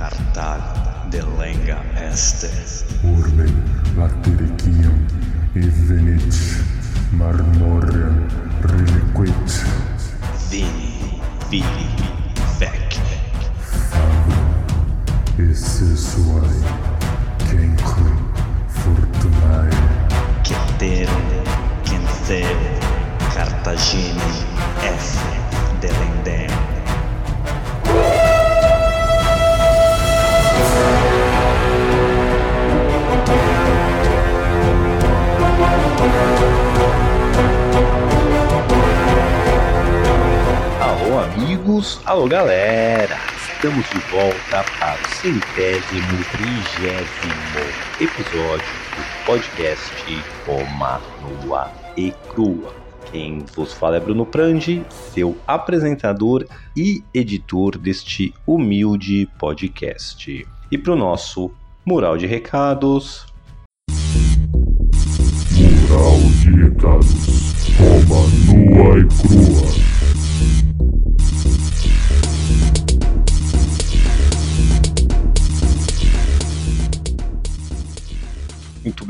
cartal de lenga este. Urbe et evenit marmore reliquit. Vini, vidi, vec. Fabro, esse suae, cancri, fortunae. Cetere, cancere, Cartagine, F. amigos, alô, galera! Estamos de volta para o centésimo trigésimo episódio do podcast Roma Nua e Crua. Quem vos fala é Bruno Prandi, seu apresentador e editor deste humilde podcast. E para o nosso mural de recados, Mural de recados Roma nua e crua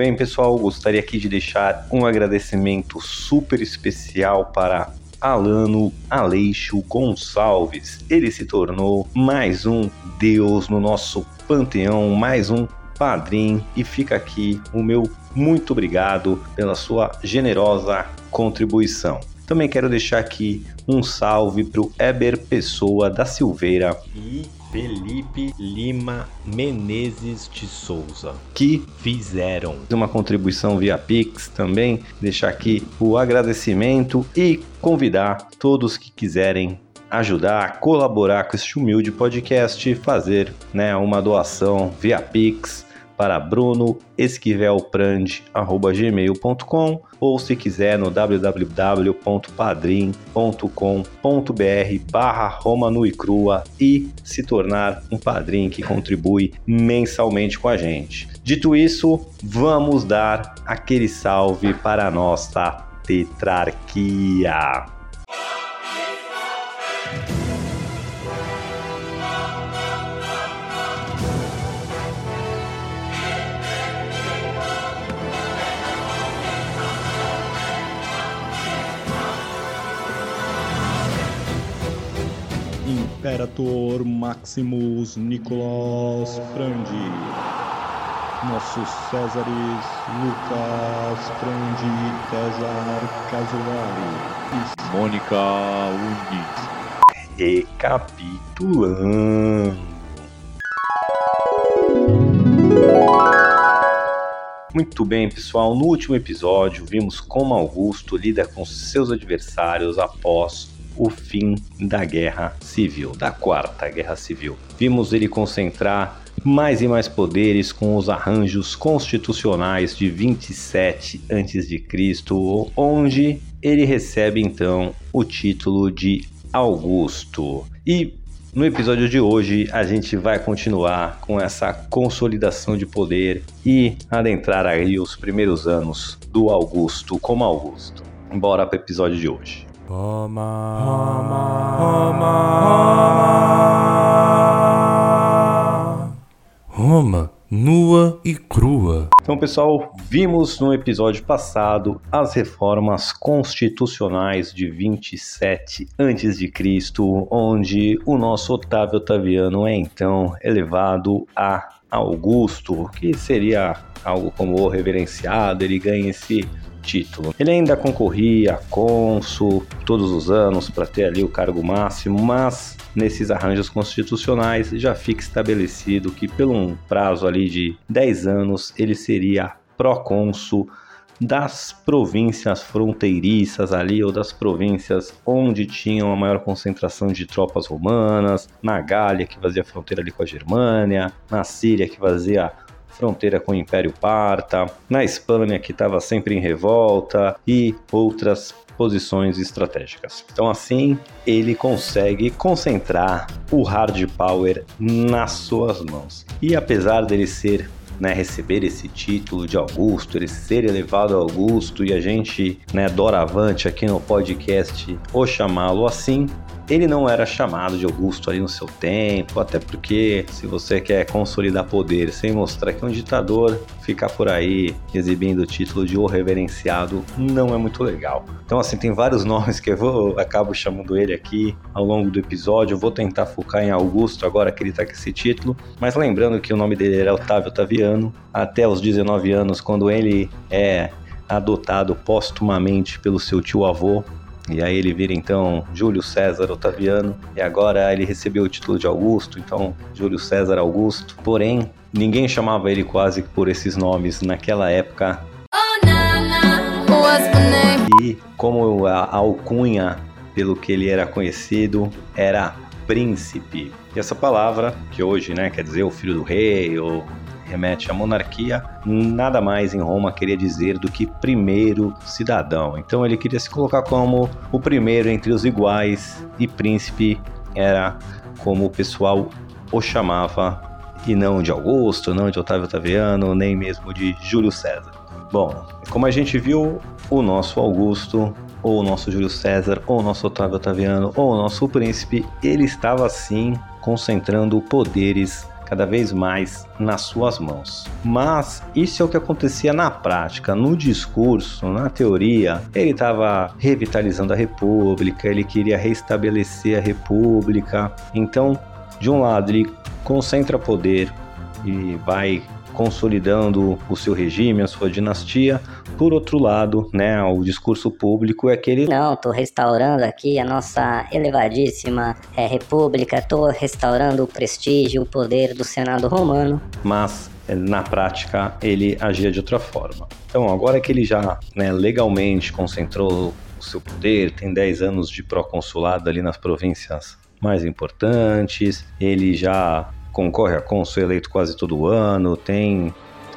bem, pessoal. Gostaria aqui de deixar um agradecimento super especial para Alano Aleixo Gonçalves. Ele se tornou mais um Deus no nosso panteão, mais um padrinho. E fica aqui o meu muito obrigado pela sua generosa contribuição. Também quero deixar aqui um salve para o Eber Pessoa da Silveira e Felipe Lima Menezes de Souza, que fizeram. Uma contribuição via Pix também. Deixar aqui o agradecimento e convidar todos que quiserem ajudar, colaborar com este humilde podcast, fazer né, uma doação via Pix para brunoesquivelprand.gmail.com ou se quiser no www.padrim.com.br barra Roma Nua e Crua e se tornar um padrinho que contribui mensalmente com a gente. Dito isso, vamos dar aquele salve para a nossa tetrarquia. Imperator Maximus Nicolas Frandi. Nossos Césares Lucas Frandi César Casolari. Mônica Unis. Recapitulando. Muito bem, pessoal. No último episódio, vimos como Augusto lida com seus adversários após o fim da Guerra Civil, da Quarta Guerra Civil. Vimos ele concentrar mais e mais poderes com os arranjos constitucionais de 27 a.C., onde ele recebe então o título de Augusto. E no episódio de hoje a gente vai continuar com essa consolidação de poder e adentrar aí os primeiros anos do Augusto como Augusto. Bora para o episódio de hoje. Roma, Roma, Roma, Roma, nua e crua. Então, pessoal, vimos no episódio passado as reformas constitucionais de 27 a.C., onde o nosso Otávio Otaviano é então elevado a Augusto, que seria algo como reverenciado, ele ganha esse título. Ele ainda concorria a cônsul todos os anos para ter ali o cargo máximo, mas nesses arranjos constitucionais já fica estabelecido que pelo um prazo ali de 10 anos ele seria procônsul das províncias fronteiriças ali ou das províncias onde tinham a maior concentração de tropas romanas, na Gália que fazia fronteira ali com a Germânia, na Síria que fazia fronteira com o Império Parta, na Espanha que estava sempre em revolta e outras posições estratégicas. Então assim, ele consegue concentrar o hard power nas suas mãos. E apesar dele ser né, receber esse título de Augusto, ele ser elevado a Augusto e a gente, né, doravante aqui no podcast, o chamá-lo assim, ele não era chamado de Augusto ali no seu tempo, até porque se você quer consolidar poder sem mostrar que é um ditador, ficar por aí exibindo o título de o reverenciado não é muito legal. Então assim, tem vários nomes que eu vou acabo chamando ele aqui ao longo do episódio. Eu vou tentar focar em Augusto agora que ele tá com esse título, mas lembrando que o nome dele era Otávio Otaviano, até os 19 anos quando ele é adotado póstumamente pelo seu tio avô, e aí ele vira então Júlio César Otaviano, e agora ele recebeu o título de Augusto, então Júlio César Augusto. Porém, ninguém chamava ele quase por esses nomes naquela época. E como a alcunha pelo que ele era conhecido era príncipe. E essa palavra, que hoje né, quer dizer o filho do rei ou remete à monarquia, nada mais em Roma queria dizer do que primeiro cidadão. Então ele queria se colocar como o primeiro entre os iguais e príncipe era como o pessoal o chamava e não de Augusto, não de Otávio Otaviano, nem mesmo de Júlio César. Bom, como a gente viu, o nosso Augusto, ou o nosso Júlio César, ou o nosso Otávio Otaviano, ou o nosso príncipe, ele estava sim concentrando poderes cada vez mais nas suas mãos. Mas isso é o que acontecia na prática, no discurso, na teoria. Ele estava revitalizando a República, ele queria restabelecer a República. Então, de um lado, ele concentra poder e vai consolidando o seu regime, a sua dinastia. Por outro lado, né, o discurso público é aquele não, tô restaurando aqui a nossa elevadíssima é, república, tô restaurando o prestígio, o poder do Senado romano. Mas eh, na prática ele agia de outra forma. Então, agora que ele já né, legalmente concentrou o seu poder, tem 10 anos de pró-consulado ali nas províncias mais importantes, ele já concorre a cônsul eleito quase todo ano, tem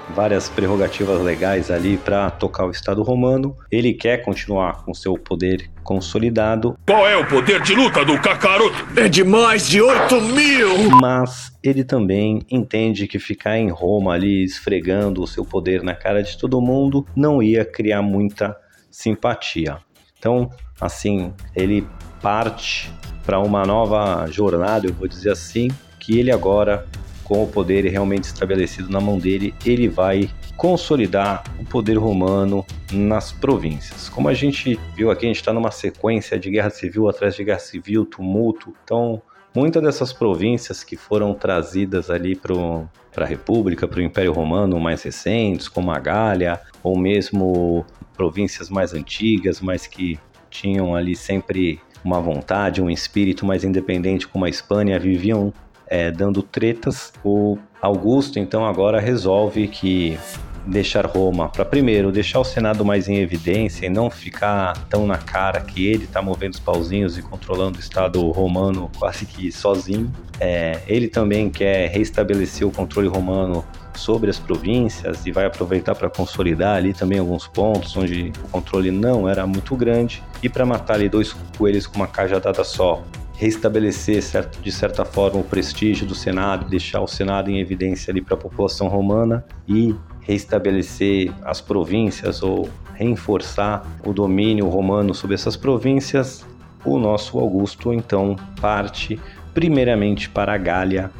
várias prerrogativas legais ali para tocar o Estado romano. Ele quer continuar com seu poder consolidado. Qual é o poder de luta do Kakaroto? É de mais de 8 mil! Mas ele também entende que ficar em Roma ali esfregando o seu poder na cara de todo mundo não ia criar muita simpatia. Então, assim, ele parte para uma nova jornada, eu vou dizer assim, que ele agora, com o poder realmente estabelecido na mão dele, ele vai consolidar o poder romano nas províncias. Como a gente viu aqui, a gente está numa sequência de guerra civil atrás de guerra civil, tumulto. Então, muitas dessas províncias que foram trazidas ali para a República, para o Império Romano mais recentes, como a Gália, ou mesmo províncias mais antigas, mas que tinham ali sempre uma vontade, um espírito mais independente, como a Espanha, viviam é, dando tretas. O Augusto, então, agora resolve que deixar Roma para primeiro deixar o Senado mais em evidência e não ficar tão na cara que ele está movendo os pauzinhos e controlando o Estado romano quase que sozinho. É, ele também quer restabelecer o controle romano sobre as províncias e vai aproveitar para consolidar ali também alguns pontos onde o controle não era muito grande e para matar ali dois coelhos com uma cajadada só restabelecer certo, de certa forma o prestígio do Senado, deixar o Senado em evidência ali para a população romana e restabelecer as províncias ou reforçar o domínio romano sobre essas províncias, o nosso Augusto então parte primeiramente para a Gália.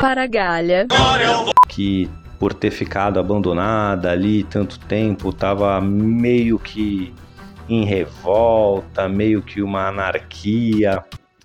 Para a Gália. Que por ter ficado abandonada ali tanto tempo, estava meio que em revolta, meio que uma anarquia.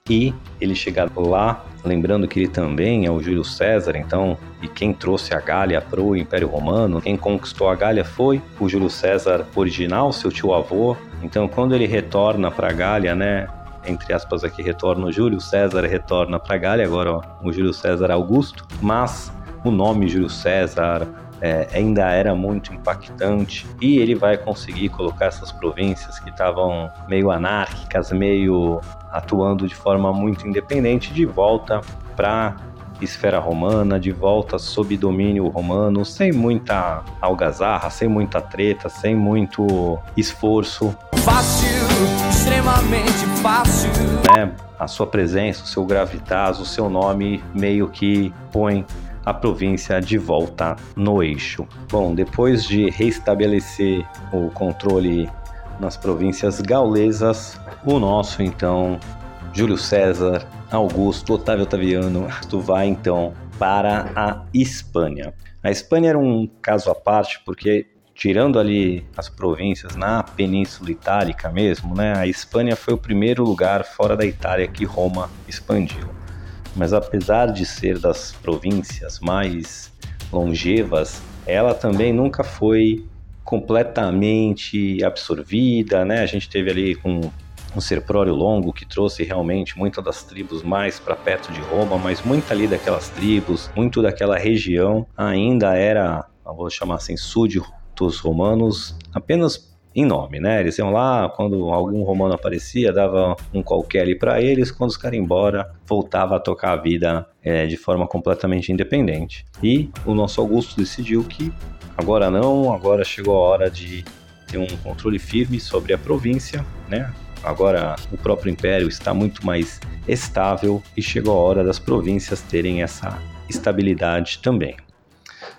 E ele chega lá, lembrando que ele também é o Júlio César, então, e quem trouxe a Gália para o Império Romano, quem conquistou a Gália foi o Júlio César original, seu tio avô. Então, quando ele retorna para a Gália, né, entre aspas aqui retorna o Júlio César, retorna para a Gália, agora ó, o Júlio César Augusto, mas o nome Júlio César, é, ainda era muito impactante e ele vai conseguir colocar essas províncias que estavam meio anárquicas, meio atuando de forma muito independente de volta para esfera romana, de volta sob domínio romano, sem muita algazarra, sem muita treta, sem muito esforço. Fácil, extremamente fácil. É, a sua presença, o seu gravitas, o seu nome meio que põe a província de volta no eixo. Bom, depois de restabelecer o controle nas províncias gaulesas, o nosso então Júlio César, Augusto, Otávio Otaviano, tu vai então para a Espanha. A Espanha era um caso à parte porque tirando ali as províncias na Península Itálica mesmo, né? A Espanha foi o primeiro lugar fora da Itália que Roma expandiu. Mas apesar de ser das províncias mais longevas, ela também nunca foi completamente absorvida, né? A gente teve ali com um serprório longo que trouxe realmente muitas das tribos mais para perto de Roma, mas muita ali daquelas tribos, muito daquela região ainda era, vou chamar assim, súditos romanos apenas em nome, né? Eles iam lá, quando algum romano aparecia, dava um qualquer ali para eles, quando os caras embora, voltava a tocar a vida é, de forma completamente independente. E o nosso Augusto decidiu que agora não, agora chegou a hora de ter um controle firme sobre a província, né? Agora o próprio império está muito mais estável e chegou a hora das províncias terem essa estabilidade também.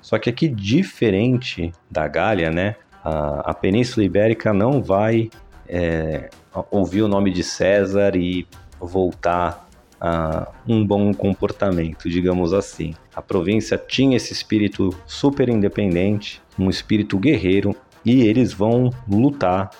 Só que aqui, diferente da Gália, né, a, a Península Ibérica não vai é, ouvir o nome de César e voltar a um bom comportamento, digamos assim. A província tinha esse espírito super independente, um espírito guerreiro, e eles vão lutar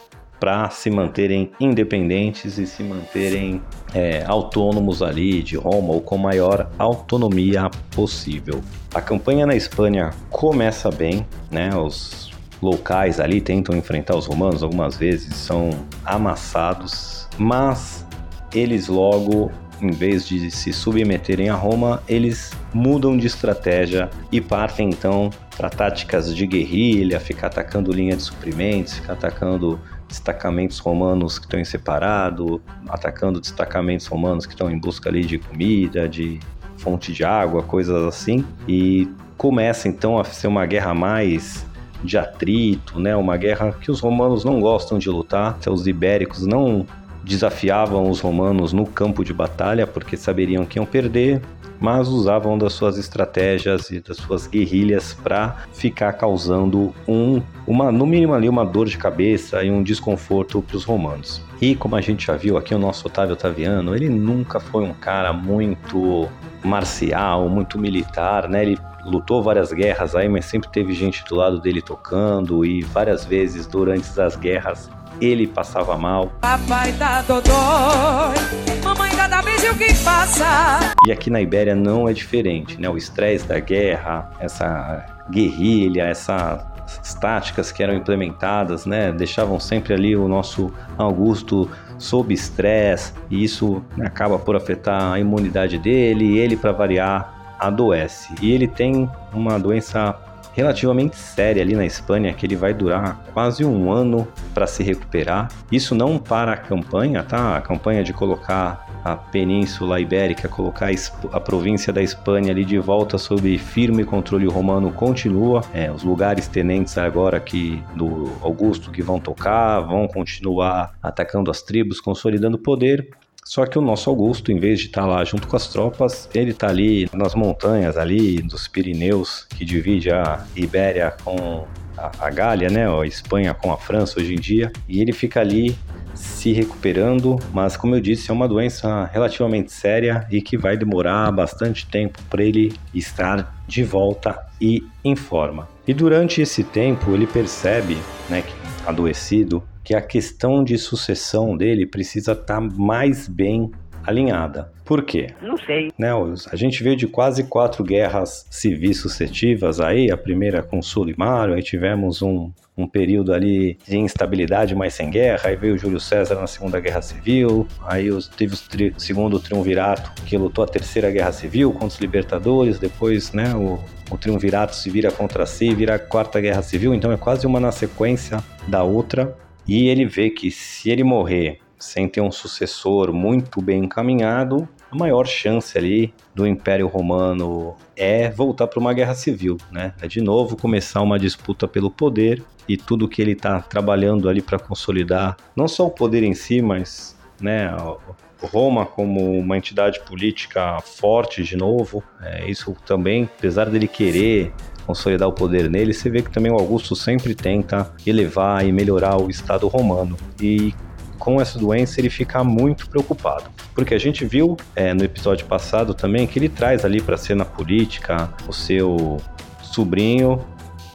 para se manterem independentes e se manterem é, autônomos ali de Roma ou com maior autonomia possível. A campanha na Espanha começa bem, né? Os locais ali tentam enfrentar os romanos algumas vezes, são amassados, mas eles logo em vez de se submeterem a Roma, eles mudam de estratégia e partem então para táticas de guerrilha, ficar atacando linha de suprimentos, ficar atacando destacamentos romanos que estão em separado, atacando destacamentos romanos que estão em busca ali de comida, de fonte de água, coisas assim, e começa então a ser uma guerra mais de atrito, né? Uma guerra que os romanos não gostam de lutar, os ibéricos não desafiavam os romanos no campo de batalha porque saberiam que iam perder, mas usavam das suas estratégias e das suas guerrilhas para ficar causando um, uma, no mínimo ali, uma dor de cabeça e um desconforto para os romanos. E como a gente já viu aqui, o nosso Otávio Otaviano, ele nunca foi um cara muito marcial, muito militar, né? Ele lutou várias guerras aí, mas sempre teve gente do lado dele tocando e várias vezes durante as guerras ele passava mal. Papai tá dodói, mamãe cada que passa. E aqui na Ibéria não é diferente, né? O estresse da guerra, essa guerrilha, essa essas táticas que eram implementadas, né, deixavam sempre ali o nosso Augusto sob estresse e isso acaba por afetar a imunidade dele. E ele, para variar, adoece. E ele tem uma doença relativamente séria ali na Espanha, que ele vai durar quase um ano para se recuperar. Isso não para a campanha, tá? A campanha de colocar a Península Ibérica, colocar a, província da Espanha ali de volta sob firme controle romano continua. É, os lugares tenentes agora que do Augusto que vão tocar, vão continuar atacando as tribos, consolidando o poder. Só que o nosso Augusto, em vez de estar tá lá junto com as tropas, ele está ali nas montanhas ali dos Pirineus, que divide a Ibéria com a, Gália, né, a Espanha com a França hoje em dia, e ele fica ali se recuperando, mas como eu disse, é uma doença relativamente séria e que vai demorar bastante tempo para ele estar de volta e em forma. E durante esse tempo ele percebe, né, que adoecido, que a questão de sucessão dele precisa estar tá mais bem alinhada. Por quê? Não sei. Né, a gente veio de quase quatro guerras civis sucessivas aí, a primeira com Sulimário, aí tivemos um, um período ali de instabilidade, mas sem guerra, aí veio Júlio César na Segunda Guerra Civil, aí teve o tri, segundo triunvirato que lutou a Terceira Guerra Civil contra os libertadores, depois né, o, o triunvirato se vira contra si, vira a Quarta Guerra Civil, então é quase uma na sequência da outra, e ele vê que se ele morrer sem ter um sucessor muito bem encaminhado, a maior chance ali do Império Romano é voltar para uma guerra civil, né? É de novo começar uma disputa pelo poder e tudo que ele está trabalhando ali para consolidar, não só o poder em si, mas né, Roma como uma entidade política forte de novo. É, isso também, apesar dele querer consolidar o poder nele, você vê que também o Augusto sempre tenta elevar e melhorar o Estado romano. E com essa doença ele fica muito preocupado. Porque a gente viu é, no episódio passado também que ele traz ali para cena política o seu sobrinho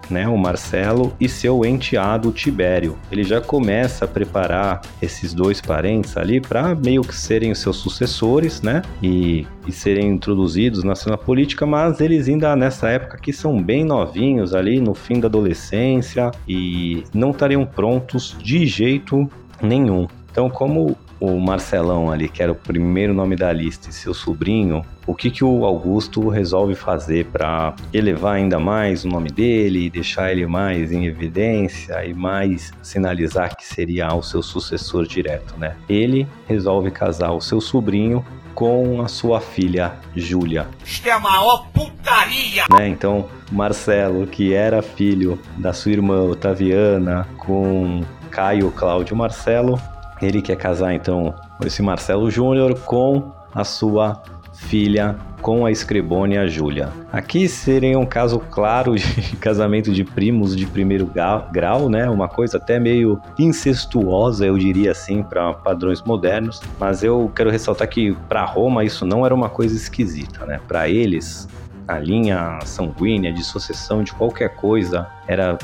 né, o Marcelo, e seu enteado Tibério. Ele já começa a preparar esses dois parentes ali para meio que serem os seus sucessores, né, e, e serem introduzidos na cena política, mas eles ainda nessa época que são bem novinhos ali, no fim da adolescência, e não estariam prontos de jeito nenhum. Então, como o Marcelão ali, que era o primeiro nome da lista, e seu sobrinho, o que, que o Augusto resolve fazer para elevar ainda mais o nome dele deixar ele mais em evidência e mais sinalizar que seria o seu sucessor direto, né? Ele resolve casar o seu sobrinho com a sua filha Júlia. Isto é a maior putaria! Né? Então, Marcelo, que era filho da sua irmã Otaviana, com Caio Cláudio Marcelo, ele quer casar então esse Marcelo Júnior com a sua filha com a escribônia Júlia. Aqui seria um caso claro de casamento de primos de primeiro grau, né? Uma coisa até meio incestuosa, eu diria assim, para padrões modernos. Mas eu quero ressaltar que para Roma isso não era uma coisa esquisita, né? Para eles, a linha sanguínea de sucessão de qualquer coisa era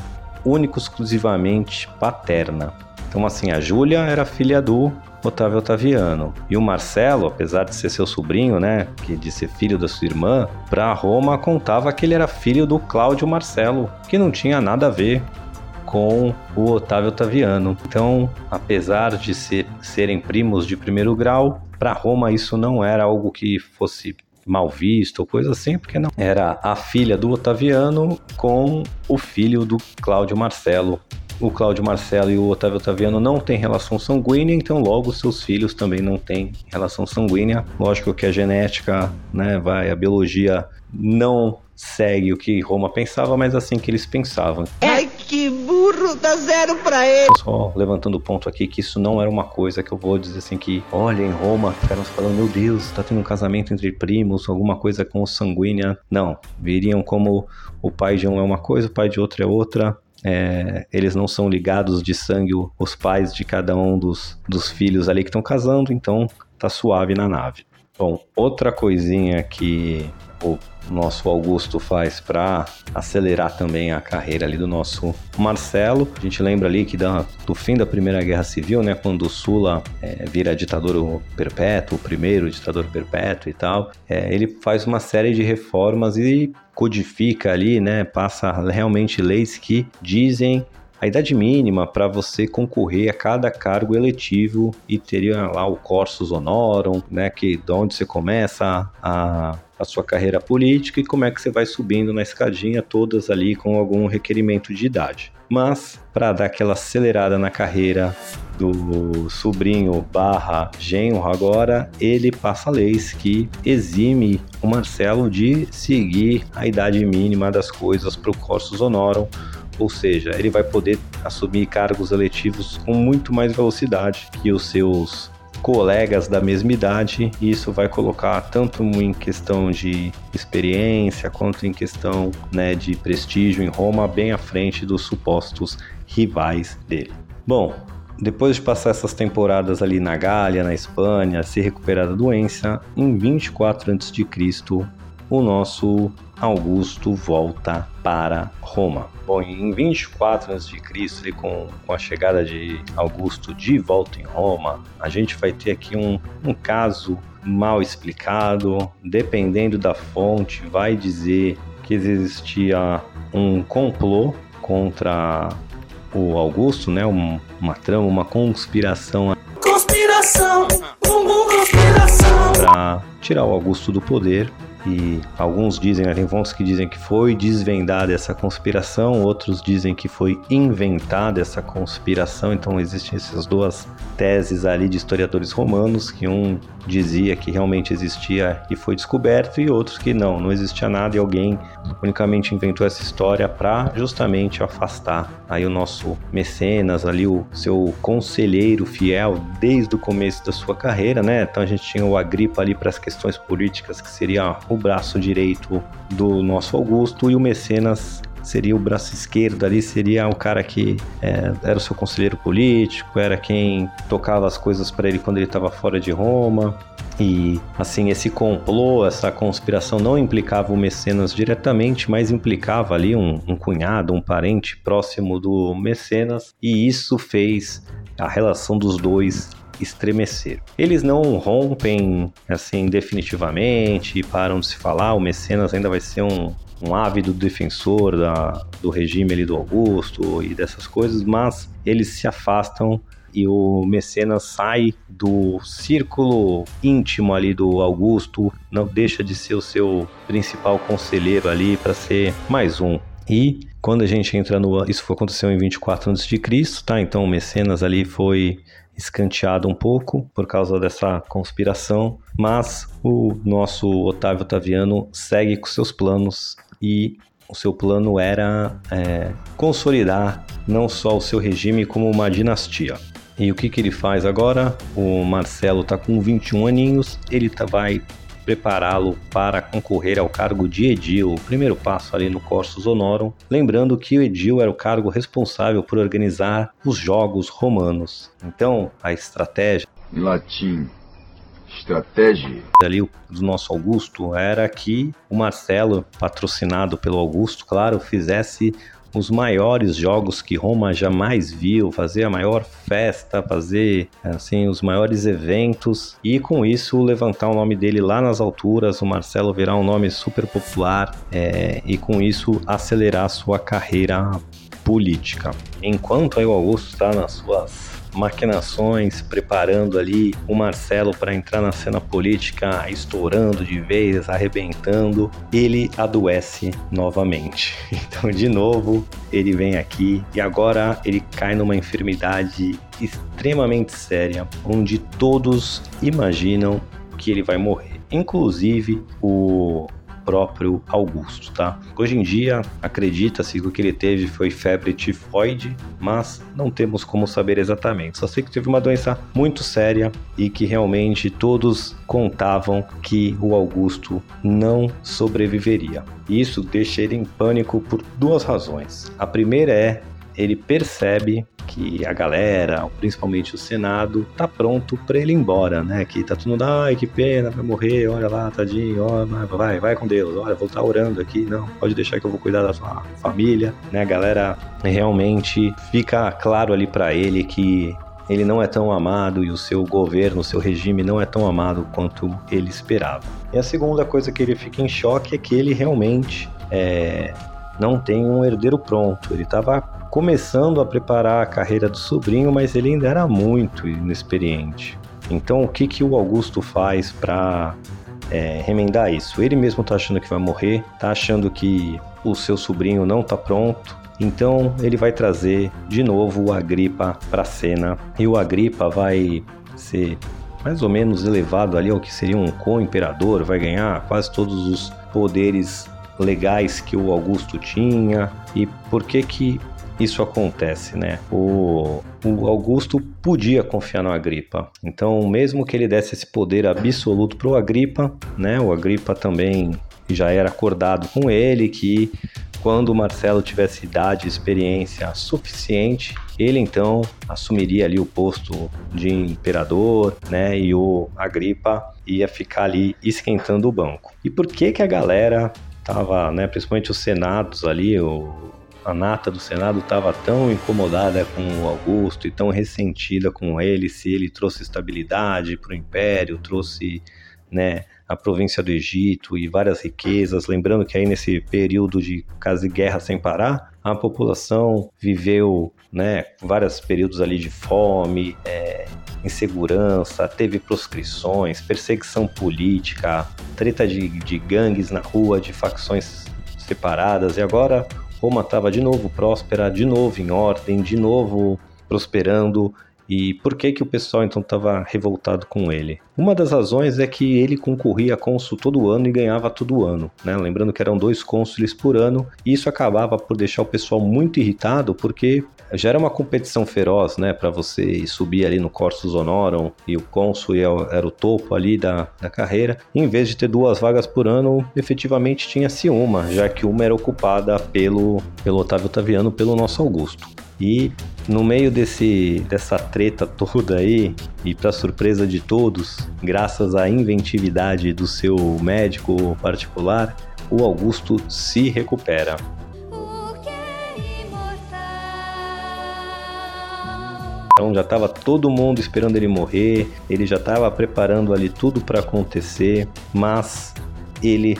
único exclusivamente paterna. Então, assim, a Júlia era filha do Otávio Otaviano. E o Marcelo, apesar de ser seu sobrinho, né, que de ser filho da sua irmã, para Roma contava que ele era filho do Cláudio Marcelo, que não tinha nada a ver com o Otávio Otaviano. Então, apesar de ser, serem primos de primeiro grau, para Roma isso não era algo que fosse mal visto ou coisa assim, porque não. Era a filha do Otaviano com o filho do Cláudio Marcelo, o Cláudio Marcelo e o Otávio Otaviano não têm relação sanguínea, então logo seus filhos também não têm relação sanguínea. Lógico que a genética, né, vai, a biologia não segue o que Roma pensava, mas assim que eles pensavam. Que dá zero pra ele. Só levantando o ponto aqui que isso não era uma coisa que eu vou dizer assim que, olha, em Roma ficaram falando, meu Deus, tá tendo um casamento entre primos, alguma coisa com sanguínea. Não, viriam como o pai de um é uma coisa, o pai de outro é outra, é, eles não são ligados de sangue os pais de cada um dos, dos filhos ali que estão casando, então tá suave na nave. Bom, outra coisinha que o nosso Augusto faz para acelerar também a carreira ali do nosso Marcelo. A gente lembra ali que da, do fim da Primeira Guerra Civil, né, quando o Sula é, vira ditador perpétuo, o primeiro ditador perpétuo e tal, é, ele faz uma série de reformas e codifica ali, né, passa realmente leis que dizem a idade mínima para você concorrer a cada cargo eletivo e teria lá o cursus honorum, né, que de onde você começa a a sua carreira política e como é que você vai subindo na escadinha, todas ali com algum requerimento de idade. Mas, para dar aquela acelerada na carreira do sobrinho barra genro agora, ele passa leis que exime o Marcelo de seguir a idade mínima das coisas para o Corsus Honorum, ou seja, ele vai poder assumir cargos eletivos com muito mais velocidade que os seus colegas da mesma idade, e isso vai colocar tanto em questão de experiência quanto em questão né, de prestígio em Roma, bem à frente dos supostos rivais dele. Bom, depois de passar essas temporadas ali na Gália, na Espanha, se recuperar da doença, em 24 a.C., o nosso Augusto volta para Roma. Bom, em 24 a.C., com, com a chegada de Augusto de volta em Roma, a gente vai ter aqui um, um caso mal explicado, dependendo da fonte, vai dizer que existia um complô contra o Augusto, né? Um, uma trama, uma conspiração. Conspiração! Bumbum conspiração! Para tirar o Augusto do poder e alguns dizem, né, fontes que dizem que foi desvendada essa conspiração, outros dizem que foi inventada essa conspiração. Então existem essas duas teses ali de historiadores romanos, que um dizia que realmente existia e foi descoberto e outros que não, não existia nada e alguém unicamente inventou essa história para justamente afastar aí o nosso mecenas ali o seu conselheiro fiel desde o começo da sua carreira, né? Então a gente tinha o Agripa ali para as questões políticas que seria o o braço direito do nosso Augusto e o Mecenas seria o braço esquerdo ali, seria o cara que é, era o seu conselheiro político, era quem tocava as coisas para ele quando ele estava fora de Roma. E assim, esse complô, essa conspiração não implicava o Mecenas diretamente, mas implicava ali um, um cunhado, um parente próximo do Mecenas, e isso fez a relação dos dois estremecer. Eles não rompem assim definitivamente, param de se falar. O Mecenas ainda vai ser um, um ávido defensor da, do regime ali do Augusto e dessas coisas, mas eles se afastam e o Mecenas sai do círculo íntimo ali do Augusto, não deixa de ser o seu principal conselheiro ali para ser mais um. E quando a gente entra no. Isso aconteceu em 24 a.C., tá? Então o Mecenas ali foi escanteado um pouco por causa dessa conspiração, mas o nosso Otávio Otaviano segue com seus planos e o seu plano era é, consolidar não só o seu regime como uma dinastia. E o que, que ele faz agora? O Marcelo está com 21 aninhos, ele tá, vai prepará-lo para concorrer ao cargo de edil, o primeiro passo ali no Corsus Honorum, lembrando que o edil era o cargo responsável por organizar os jogos romanos. Então, a estratégia em latim estratégia ali do nosso Augusto era que o Marcelo, patrocinado pelo Augusto, claro, fizesse os maiores jogos que Roma jamais viu, fazer a maior festa, fazer assim os maiores eventos e com isso levantar o nome dele lá nas alturas, o Marcelo virar um nome super popular é, e com isso acelerar sua carreira política. Enquanto aí o Augusto está nas suas maquinações, preparando ali o Marcelo para entrar na cena política, estourando de vez, arrebentando, ele adoece novamente. Então, de novo, ele vem aqui e agora ele cai numa enfermidade extremamente séria, onde todos imaginam que ele vai morrer. Inclusive o próprio Augusto, tá? Hoje em dia, acredita-se que o que ele teve foi febre tifoide, mas não temos como saber exatamente. Só sei que teve uma doença muito séria e que realmente todos contavam que o Augusto não sobreviveria. Isso deixa ele em pânico por duas razões. A primeira é ele percebe que a galera, principalmente o Senado, tá pronto para ele ir embora, né? Que tá todo mundo, ai, que pena, vai morrer, olha lá, tadinho, ó, vai, vai com Deus, olha, vou estar tá orando aqui, não, pode deixar que eu vou cuidar da sua família, né? A galera realmente fica claro ali para ele que ele não é tão amado e o seu governo, o seu regime não é tão amado quanto ele esperava. E a segunda coisa que ele fica em choque é que ele realmente é, não tem um herdeiro pronto. Ele estava começando a preparar a carreira do sobrinho, mas ele ainda era muito inexperiente. Então, o que, que o Augusto faz para é, remendar isso? Ele mesmo está achando que vai morrer, está achando que o seu sobrinho não está pronto. Então, ele vai trazer de novo o Agripa para a cena e o Agripa vai ser mais ou menos elevado ali ao que seria um co-imperador, vai ganhar quase todos os poderes legais que o Augusto tinha e por que que isso acontece, né? O, o Augusto podia confiar no Agripa. Então, mesmo que ele desse esse poder absoluto para o Agripa, né? O Agripa também já era acordado com ele que quando o Marcelo tivesse idade e experiência suficiente, ele então assumiria ali o posto de imperador, né? E o Agripa ia ficar ali esquentando o banco. E por que que a galera tava, né, principalmente os senados ali, o, a nata do Senado estava tão incomodada com o Augusto e tão ressentida com ele, se ele trouxe estabilidade para o império, trouxe né, a província do Egito e várias riquezas. Lembrando que aí nesse período de quase guerra sem parar, a população viveu né, vários períodos ali de fome, é, insegurança, teve proscrições, perseguição política, treta de, de gangues na rua, de facções separadas, e agora Roma estava de novo próspera, de novo em ordem, de novo prosperando, E por que que o pessoal então estava revoltado com ele? Uma das razões é que ele concorria a cônsul todo ano e ganhava todo ano, né? Lembrando que eram dois cônsules por ano, e isso acabava por deixar o pessoal muito irritado, porque já era uma competição feroz, né, para você subir ali no Corsus Honorum e o cônsul era o topo ali da, da carreira. Em vez de ter duas vagas por ano, efetivamente tinha-se uma, já que uma era ocupada pelo, pelo Otávio Taviano, pelo nosso Augusto. E no meio desse, dessa treta toda aí, e para surpresa de todos, graças à inventividade do seu médico particular, o Augusto se recupera. Então já estava todo mundo esperando ele morrer, ele já estava preparando ali tudo para acontecer, mas ele,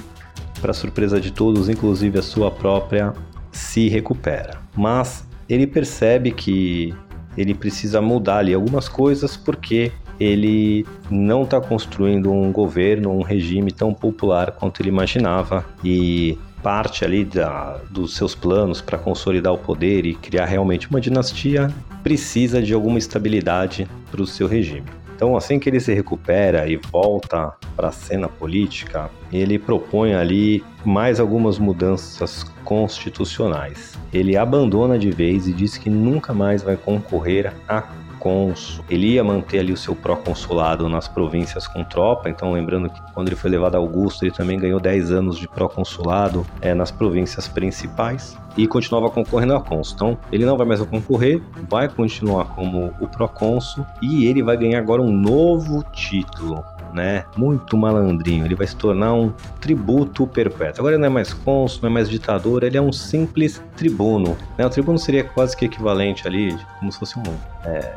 para surpresa de todos, inclusive a sua própria, se recupera. Mas ele percebe que ele precisa mudar ali algumas coisas porque ele não está construindo um governo, um regime tão popular quanto ele imaginava e parte ali da, dos seus planos para consolidar o poder e criar realmente uma dinastia, precisa de alguma estabilidade para o seu regime. Então, assim que ele se recupera e volta para a cena política, ele propõe ali mais algumas mudanças constitucionais. Ele abandona de vez e diz que nunca mais vai concorrer a cônsul. Ele ia manter ali o seu pró-consulado nas províncias com tropa, então lembrando que quando ele foi levado a Augusto, ele também ganhou 10 anos de pró-consulado é, nas províncias principais e continuava concorrendo a cônsul. Então, ele não vai mais concorrer, vai continuar como o pró-cônsul e ele vai ganhar agora um novo título. Né? Muito malandrinho. Ele vai se tornar um tributo perpétuo. Agora ele não é mais cônsul, não é mais ditador, ele é um simples tribuno. Né? O tribuno seria quase que equivalente ali, como se fosse um é,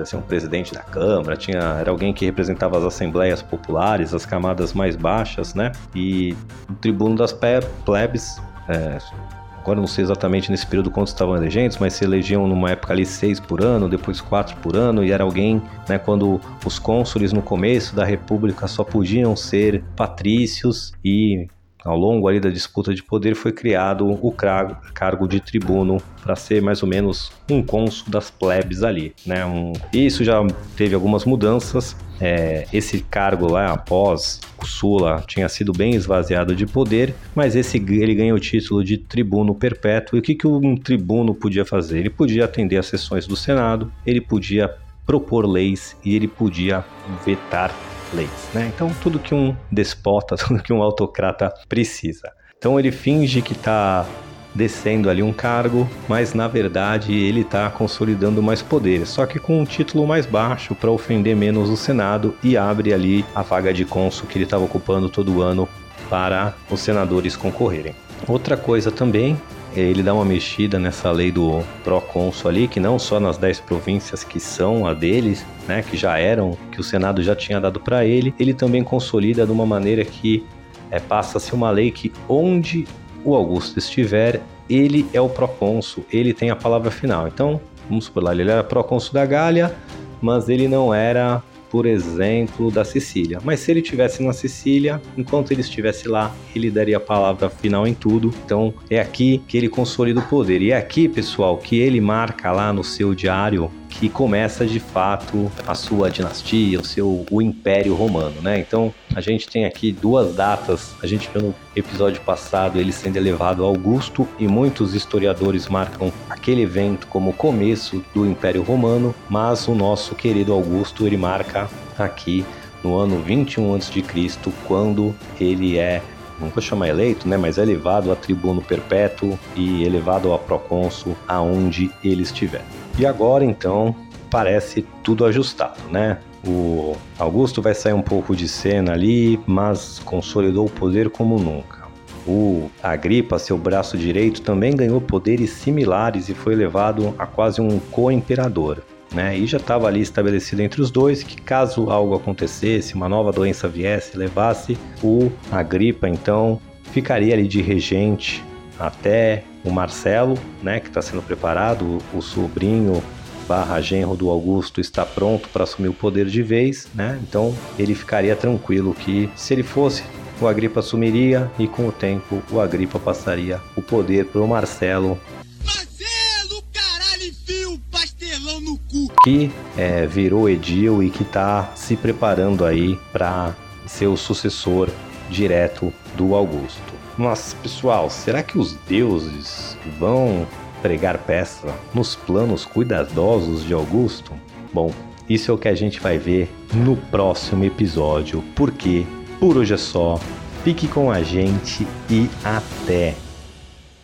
assim, um presidente da Câmara, tinha, era alguém que representava as assembleias populares, as camadas mais baixas, né? E o tribuno das plebes, é, agora não sei exatamente nesse período quantos estavam elegentes, mas se elegiam numa época ali seis por ano, depois quatro por ano, e era alguém, né, quando os cônsules no começo da república só podiam ser patrícios e ao longo ali da disputa de poder foi criado o cargo de tribuno para ser mais ou menos um cônsul das plebes ali, né? Um, isso já teve algumas mudanças. É, esse cargo lá após Sula tinha sido bem esvaziado de poder, mas esse ele ganha o título de tribuno perpétuo. E o que, que um tribuno podia fazer? Ele podia atender às sessões do Senado, ele podia propor leis e ele podia vetar leis, né? Então tudo que um despota, tudo que um autocrata precisa. Então ele finge que está descendo ali um cargo, mas na verdade ele está consolidando mais poderes, só que com um título mais baixo para ofender menos o Senado e abre ali a vaga de cônsul que ele estava ocupando todo ano para os senadores concorrerem. Outra coisa também ele dá uma mexida nessa lei do procônsul ali, que não só nas 10 províncias que são a deles, né, que já eram, que o Senado já tinha dado para ele, ele também consolida de uma maneira que é, passa a ser uma lei que onde o Augusto estiver, ele é o procônsul, ele tem a palavra final. Então, vamos supor lá, ele era procônsul da Gália, mas ele não era por exemplo, da Sicília. Mas se ele tivesse na Sicília, enquanto ele estivesse lá, ele daria a palavra final em tudo. Então é aqui que ele consolida o poder. E é aqui, pessoal, que ele marca lá no seu diário que começa de fato a sua dinastia, o seu o Império Romano, né? Então a gente tem aqui duas datas. A gente viu no episódio passado ele sendo elevado a Augusto e muitos historiadores marcam aquele evento como o começo do Império Romano, mas o nosso querido Augusto ele marca aqui no ano 21 a.C., quando ele é não vou chamar eleito, né, mas é elevado a tribuno perpétuo e elevado a procônsul aonde ele estiver. E agora então parece tudo ajustado, né? O Augusto vai sair um pouco de cena ali, mas consolidou o poder como nunca. O Agripa, seu braço direito, também ganhou poderes similares e foi elevado a quase um co-imperador. Né? E já estava ali estabelecido entre os dois que caso algo acontecesse, uma nova doença viesse, levasse, o Agripa então ficaria ali de regente até o Marcelo, né, que está sendo preparado, o sobrinho barra genro do Augusto está pronto para assumir o poder de vez, né? Então ele ficaria tranquilo que se ele fosse, o Agripa assumiria e com o tempo o Agripa passaria o poder para o Marcelo. Marcelo, caralho, enfia o pastelão no cu! que é, virou edil e que está se preparando aí para ser o sucessor direto do Augusto. Mas, pessoal, será que os deuses vão pregar peça nos planos cuidadosos de Augusto? Bom, isso é o que a gente vai ver no próximo episódio, porque por hoje é só. Fique com a gente e até!